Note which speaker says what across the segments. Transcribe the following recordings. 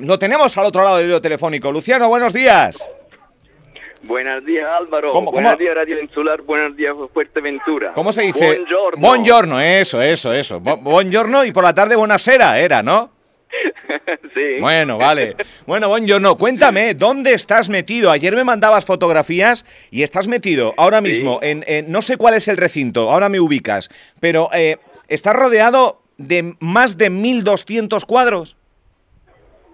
Speaker 1: Lo tenemos al otro lado del hilo telefónico. Luciano, buenos días.
Speaker 2: Buenos días Álvaro,
Speaker 1: ¿Cómo-
Speaker 2: buenos
Speaker 1: cómo?
Speaker 2: días Radio Insular, buenos días Fuerteventura.
Speaker 1: ¿Cómo se dice?
Speaker 2: Buongiorno.
Speaker 1: Buongiorno, eso, eso, eso. Bu- Buongiorno y por la tarde buonasera era, ¿no?
Speaker 2: sí.
Speaker 1: Bueno, vale. Bueno, buongiorno. Cuéntame, ¿dónde estás metido? Ayer me mandabas fotografías y estás metido ahora mismo en, en- no sé cuál es el recinto, ahora me ubicas, pero eh, estás rodeado de más de 1.200 cuadros.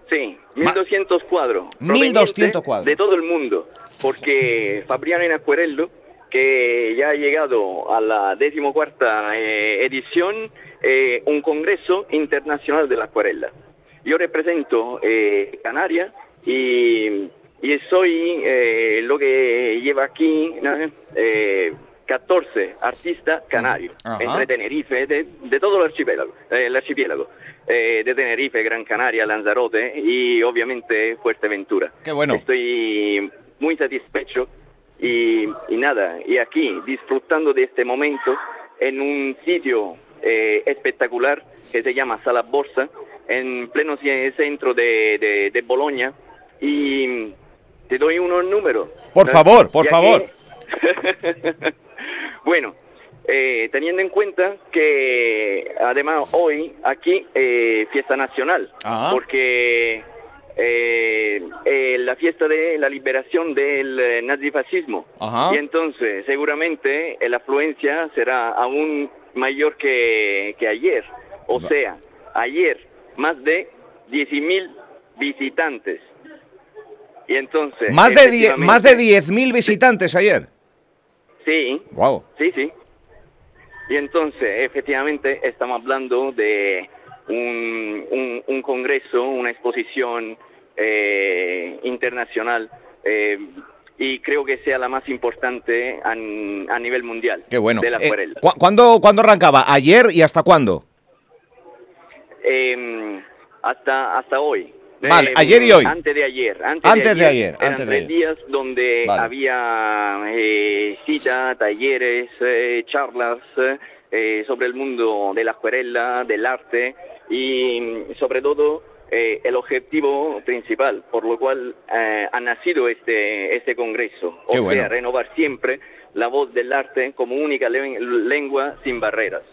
Speaker 2: Sí, 1200 cuadros.
Speaker 1: 1200
Speaker 2: provenientes
Speaker 1: cuadros.
Speaker 2: De todo el mundo, porque Fabriano en Acuarello, que ya ha llegado a la decimocuarta eh, edición, eh, un congreso internacional de la acuarela. Yo represento eh, Canarias y, y soy eh, lo que lleva aquí ¿no? eh, 14 artistas canarios,
Speaker 1: Ajá.
Speaker 2: entre Tenerife, de, de todo el archipiélago, eh, el archipiélago eh, de Tenerife, Gran Canaria, Lanzarote y obviamente Fuerteventura.
Speaker 1: Qué bueno.
Speaker 2: Estoy muy satisfecho y, y nada, y aquí disfrutando de este momento en un sitio eh, espectacular que se llama Sala Borsa, en pleno centro de, de, de Bolonia y te doy unos números.
Speaker 1: Por favor, por favor.
Speaker 2: que- bueno, eh, teniendo en cuenta que además hoy aquí eh, fiesta nacional,
Speaker 1: Ah.
Speaker 2: porque eh, eh, la fiesta de la liberación del eh, nazifascismo.
Speaker 1: Ajá.
Speaker 2: Y entonces seguramente la afluencia será aún mayor que, que ayer. O
Speaker 1: Va.
Speaker 2: sea, ayer más de 10.000 visitantes. Y entonces...
Speaker 1: Más de, die- más de 10.000 visitantes ayer.
Speaker 2: Sí,
Speaker 1: Wow.
Speaker 2: Sí, sí. Y entonces, efectivamente, estamos hablando de un, un- un congreso, una exposición eh, internacional eh, y creo que sea la más importante a, a nivel mundial
Speaker 1: Qué bueno.
Speaker 2: de la
Speaker 1: Eh. ¿cu- ¿cuándo, ¿Cuándo arrancaba? ¿Ayer y hasta cuándo?
Speaker 2: Eh, hasta, hasta hoy.
Speaker 1: Vale, ayer y hoy.
Speaker 2: Antes de ayer. Antes,
Speaker 1: Antes de ayer,
Speaker 2: Eran
Speaker 1: antes de
Speaker 2: tres
Speaker 1: ayer.
Speaker 2: días donde
Speaker 1: Vale.
Speaker 2: había eh, citas, talleres, eh, charlas eh, sobre el mundo de la acuarela, del arte y mm, sobre todo eh, el objetivo principal por lo cual eh, ha nacido este, este congreso.
Speaker 1: Qué
Speaker 2: o
Speaker 1: bueno.
Speaker 2: sea, renovar siempre la voz del arte como única le- lengua sin barreras.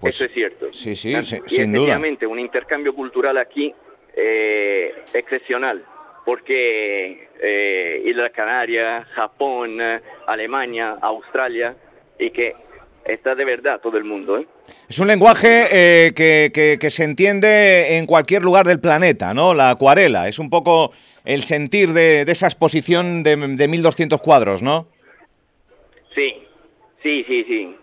Speaker 1: Pues,
Speaker 2: Eso es cierto.
Speaker 1: sí, sí,
Speaker 2: y
Speaker 1: sin duda.
Speaker 2: efectivamente, un intercambio cultural aquí eh, excepcional, porque eh, Islas Canarias, Japón, Alemania, Australia, y que está de verdad todo el mundo. ¿eh?
Speaker 1: Es un lenguaje eh, que, que- que se entiende en cualquier lugar del planeta, ¿no? La acuarela. Es un poco el sentir de, de esa exposición de, de 1.200 cuadros, ¿no?
Speaker 2: Sí, sí, sí, sí.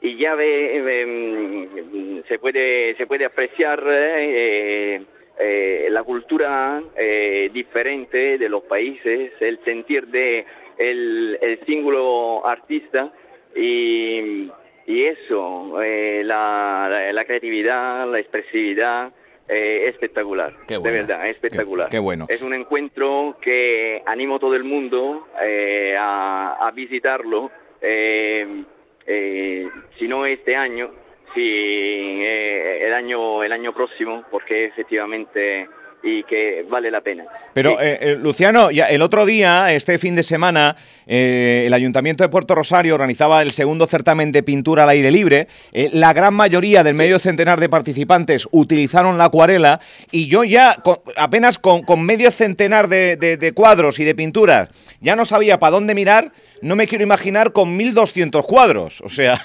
Speaker 2: Y ya ve, em, se puede se puede apreciar eh, eh, la cultura eh, diferente de los países, el sentir de el, el símbolo artista y, y eso, eh, la, la- la creatividad, la expresividad. espectacular,
Speaker 1: Qué
Speaker 2: de verdad, espectacular.
Speaker 1: Qué- qué bueno.
Speaker 2: Es un encuentro que animo a todo el mundo a, a visitarlo. si no este año, si eh, el año el año próximo, porque efectivamente y que vale la pena.
Speaker 1: Pero,
Speaker 2: Sí.
Speaker 1: eh, eh, Luciano, ya el otro día, este fin de semana, eh, el Ayuntamiento de Puerto Rosario organizaba el segundo certamen de pintura al aire libre. Eh, la gran mayoría del medio centenar de participantes utilizaron la acuarela y yo ya, con- apenas con, con medio centenar de, de- de cuadros y de pinturas, ya no sabía para dónde mirar. No me quiero imaginar con 1.200 cuadros. O sea,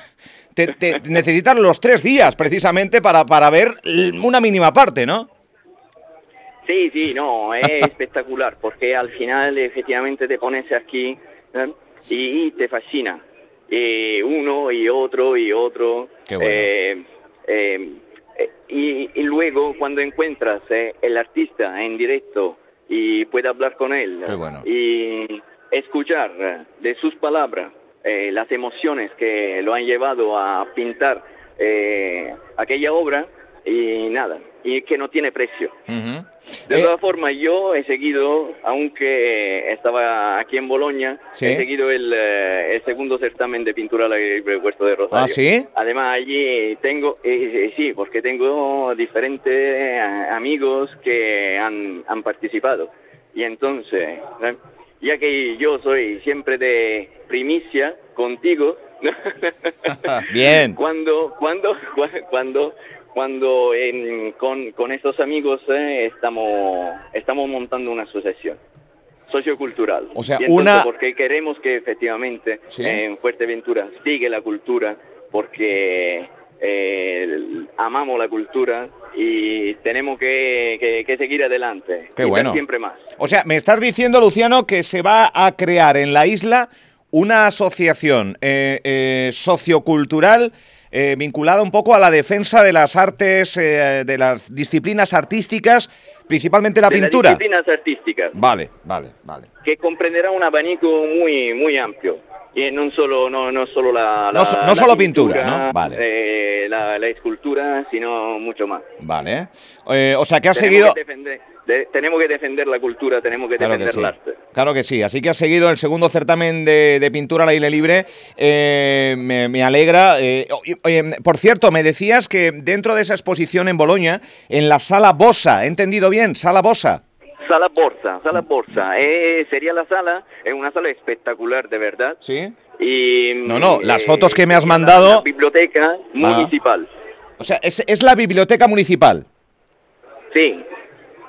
Speaker 1: te, te- necesitan los tres días precisamente para, para ver una mínima parte, ¿no?
Speaker 2: Sí, sí, no, es espectacular, porque al final efectivamente te pones aquí ¿eh? y, te fascina. Y uno y otro y otro.
Speaker 1: Qué bueno.
Speaker 2: Eh, eh, eh, y, y luego cuando encuentras eh, el artista en directo y puedes hablar con él
Speaker 1: bueno.
Speaker 2: y escuchar eh, de sus palabras eh, las emociones que lo han llevado a pintar eh, aquella obra, y nada, y que no tiene precio. De todas formas, yo he seguido, aunque estaba aquí en Bolonia, he seguido el, segundo certamen de pintura al aire Puerto de Rosario.
Speaker 1: ¿Ah, sí?
Speaker 2: Además, allí tengo, sí, porque tengo diferentes amigos que han, han participado. Y entonces, ya que yo soy siempre de primicia contigo,
Speaker 1: Bien.
Speaker 2: cuando, cuando, cuando, cuando con, con estos amigos eh, estamos, estamos montando una asociación sociocultural.
Speaker 1: O sea, una...
Speaker 2: Porque queremos que efectivamente en Fuerteventura sigue la cultura, porque eh, amamos la cultura y tenemos que, seguir adelante.
Speaker 1: Qué bueno.
Speaker 2: Siempre más.
Speaker 1: O sea, me estás diciendo, Luciano, que se va a crear en la isla una asociación eh, eh, sociocultural eh, vinculada un poco a la defensa de las artes, de las disciplinas artísticas, principalmente la pintura.
Speaker 2: Las disciplinas artísticas.
Speaker 1: Vale, vale, vale.
Speaker 2: Que comprenderá un abanico muy, muy amplio. Y no solo, no, no solo la,
Speaker 1: no, solo pintura, ¿no?
Speaker 2: Vale. la, escultura, sino mucho más.
Speaker 1: Vale. o sea, que ha seguido
Speaker 2: tenemos que defender la cultura, tenemos que defender el arte.
Speaker 1: Claro que sí, así que ha seguido el segundo certamen de, pintura al aire libre, eh, me, alegra. Eh, por cierto, me decías que dentro de esa exposición en Boloña, en la sala Bosa, ¿he entendido bien? Sala Bosa.
Speaker 2: Sala Borsa, Sala Borsa. Eh, sería la sala, es una sala espectacular, de verdad.
Speaker 1: Sí.
Speaker 2: Y,
Speaker 1: no, no, las fotos que me has mandado...
Speaker 2: La biblioteca ah. municipal.
Speaker 1: O sea, es, es la biblioteca municipal.
Speaker 2: Sí,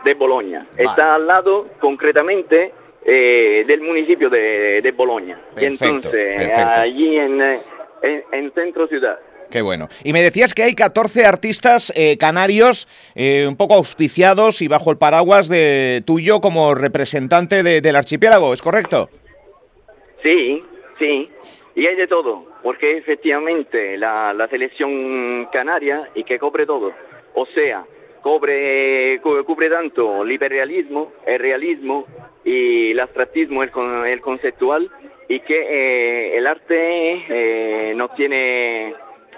Speaker 2: de Bolonia. Está al lado, concretamente, eh, del municipio de, de Bolonia. entonces, allí en, en, centro ciudad.
Speaker 1: Qué bueno. Y me decías que hay 14 artistas eh, canarios eh, un poco auspiciados y bajo el paraguas de tuyo como representante del archipiélago, ¿es correcto?
Speaker 2: Sí, sí. Y hay de todo, porque efectivamente la, la selección canaria y que cobre todo. O sea, cubre, cubre tanto el hiperrealismo, el realismo y el abstractismo, el, conceptual, y que eh, el arte eh, no tiene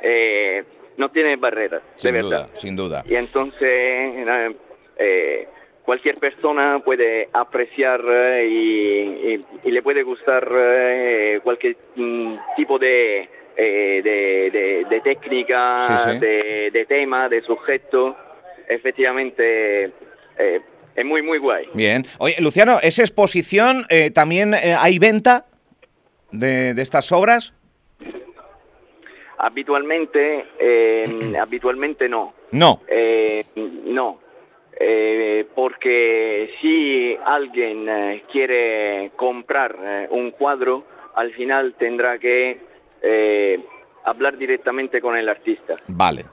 Speaker 2: eh, no tiene barreras,
Speaker 1: sin
Speaker 2: de
Speaker 1: duda,
Speaker 2: verdad.
Speaker 1: Sin duda.
Speaker 2: Y entonces cualquier persona puede apreciar y, le puede gustar cualquier mm, tipo de, de, técnica, De, de, tema, de sujeto efectivamente eh, es muy, muy guay.
Speaker 1: Bien. Oye, Luciano, ¿esa exposición eh, también eh, hay venta de, estas obras?
Speaker 2: Habitualmente, habitualmente no.
Speaker 1: No.
Speaker 2: no. porque si alguien quiere comprar un cuadro, al final tendrá que hablar directamente con el artista.
Speaker 1: Vale,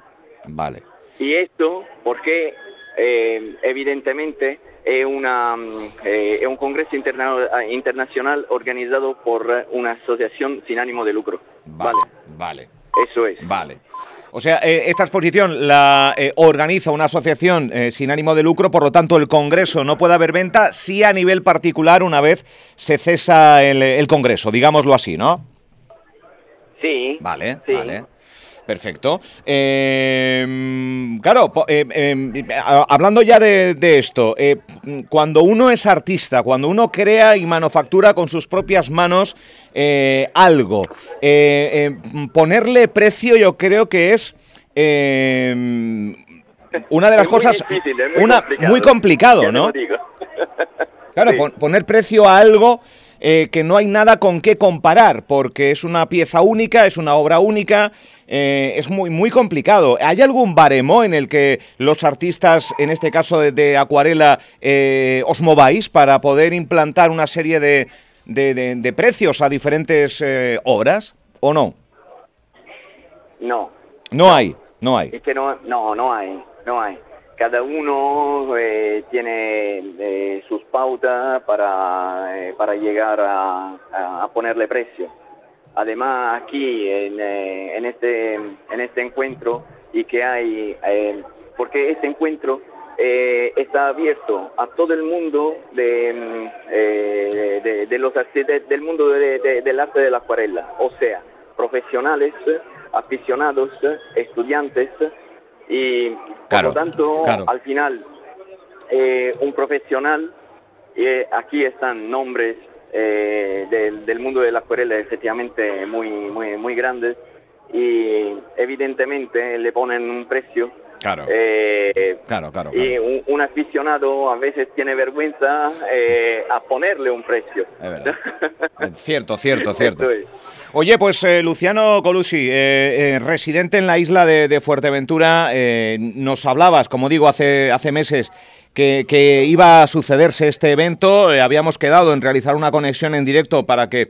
Speaker 1: vale.
Speaker 2: Y esto porque eh, evidentemente es, una, eh, un congreso internacional organizado por una asociación sin ánimo de lucro.
Speaker 1: Vale, vale.
Speaker 2: Eso es.
Speaker 1: Vale. O sea, eh, esta exposición la organiza una asociación sin ánimo de lucro, por lo tanto el Congreso no puede haber venta, sí a nivel particular una vez se cesa el, el Congreso, digámoslo así, ¿no?
Speaker 2: Sí.
Speaker 1: Vale, vale. Perfecto. Em, claro, em, em, hablando ya de, esto, eh, cuando uno es artista, cuando uno crea y manufactura con sus propias manos eh, algo, eh, ponerle precio yo creo que es una de las cosas
Speaker 2: muy,
Speaker 1: una, muy complicado, ¿no? Claro, poner precio a algo eh, que no hay nada con qué comparar, porque es una pieza única, es una obra única, eh, es muy, muy complicado. ¿Hay algún baremo en el que los artistas, en este caso de, acuarela, eh, os mováis para poder implantar una serie de, de, precios a diferentes obras o no?
Speaker 2: No.
Speaker 1: No hay, no hay.
Speaker 2: Es que no, no, no hay, no hay cada uno eh, tiene eh, sus pautas para, eh, para llegar a, ponerle precio. Además, aquí en, en, este, en este encuentro, y que hay, porque este encuentro está abierto a todo el mundo de, de, los del mundo del arte de la acuarela, o sea, profesionales, aficionados, estudiantes, Y por lo tanto, al final, eh, un profesional, eh, aquí están nombres eh, del, del, mundo de la acuarela efectivamente muy, muy, muy grandes. Y evidentemente le ponen un precio
Speaker 1: Claro. Eh, claro,
Speaker 2: claro, Y un, aficionado a veces tiene vergüenza eh, a ponerle un precio.
Speaker 1: Es verdad. cierto, cierto, cierto. Oye, pues eh, Luciano Colusi, residente en la isla de, Fuerteventura, nos hablabas, como digo, hace, hace meses que, iba a sucederse este evento. habíamos quedado en realizar una conexión en directo para que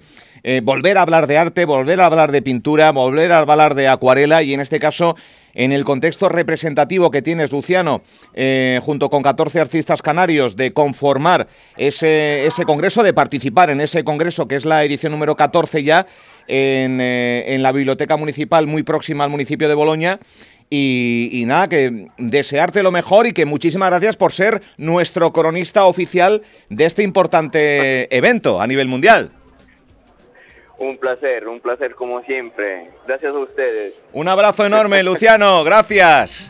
Speaker 1: volver a hablar de arte, volver a hablar de pintura, volver a hablar de acuarela y en este caso en el contexto representativo que tienes, Luciano, eh, junto con 14 artistas canarios, de conformar ese, ese congreso, de participar en ese congreso, que es la edición número 14 ya, en, eh, en la Biblioteca Municipal, muy próxima al municipio de Boloña. Y, y, nada, que desearte lo mejor y que muchísimas gracias por ser nuestro cronista oficial de este importante evento a nivel mundial.
Speaker 2: Un placer, un placer como siempre. Gracias a ustedes.
Speaker 1: Un abrazo enorme, Luciano. Gracias.